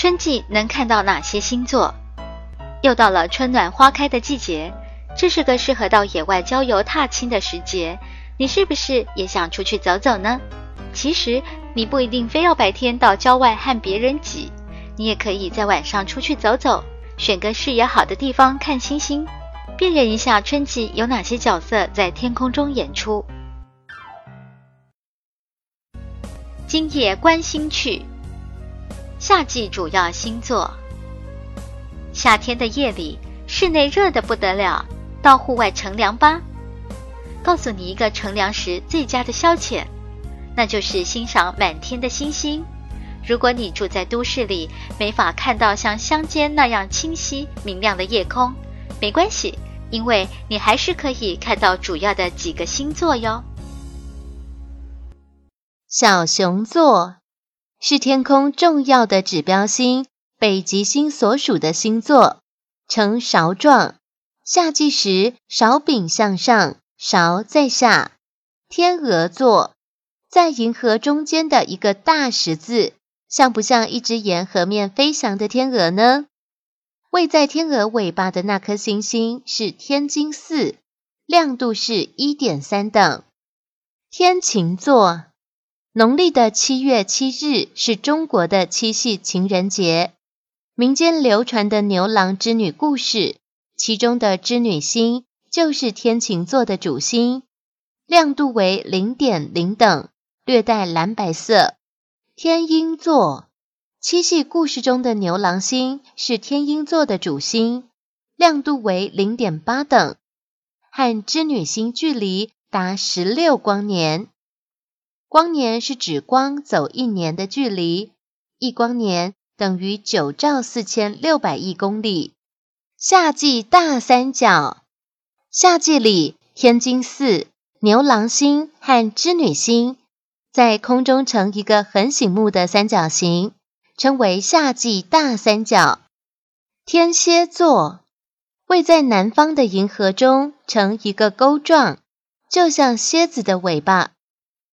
春季能看到哪些星座？又到了春暖花开的季节，这是个适合到野外郊游踏青的时节。你是不是也想出去走走呢？其实你不一定非要白天到郊外和别人挤，你也可以在晚上出去走走，选个视野好的地方看星星，辨认一下春季有哪些角色在天空中演出。今夜观星去。夏季主要星座。夏天的夜里，室内热得不得了，到户外乘凉吧。告诉你一个乘凉时最佳的消遣，那就是欣赏满天的星星。如果你住在都市里，没法看到像乡间那样清晰明亮的夜空，没关系，因为你还是可以看到主要的几个星座哟。小熊座。是天空重要的指标星，北极星所属的星座，呈勺状。夏季时，勺柄向上，勺在下。天鹅座在银河中间的一个大十字，像不像一只沿河面飞翔的天鹅呢？位在天鹅尾巴的那颗星星是天津四，亮度是一点三等。天琴座。农历的七月七日是中国的七夕情人节。民间流传的牛郎织女故事，其中的织女星就是天琴座的主星，亮度为零点零等，略带蓝白色。天鹰座，七夕故事中的牛郎星是天鹰座的主星，亮度为零点八等，和织女星距离达十六光年。光年是指光走一年的距离，一光年等于九兆四千六百亿公里。夏季大三角，夏季里天津四、牛郎星和织女星在空中成一个很醒目的三角形，称为夏季大三角。天蝎座位在南方的银河中，呈一个钩状，就像蝎子的尾巴。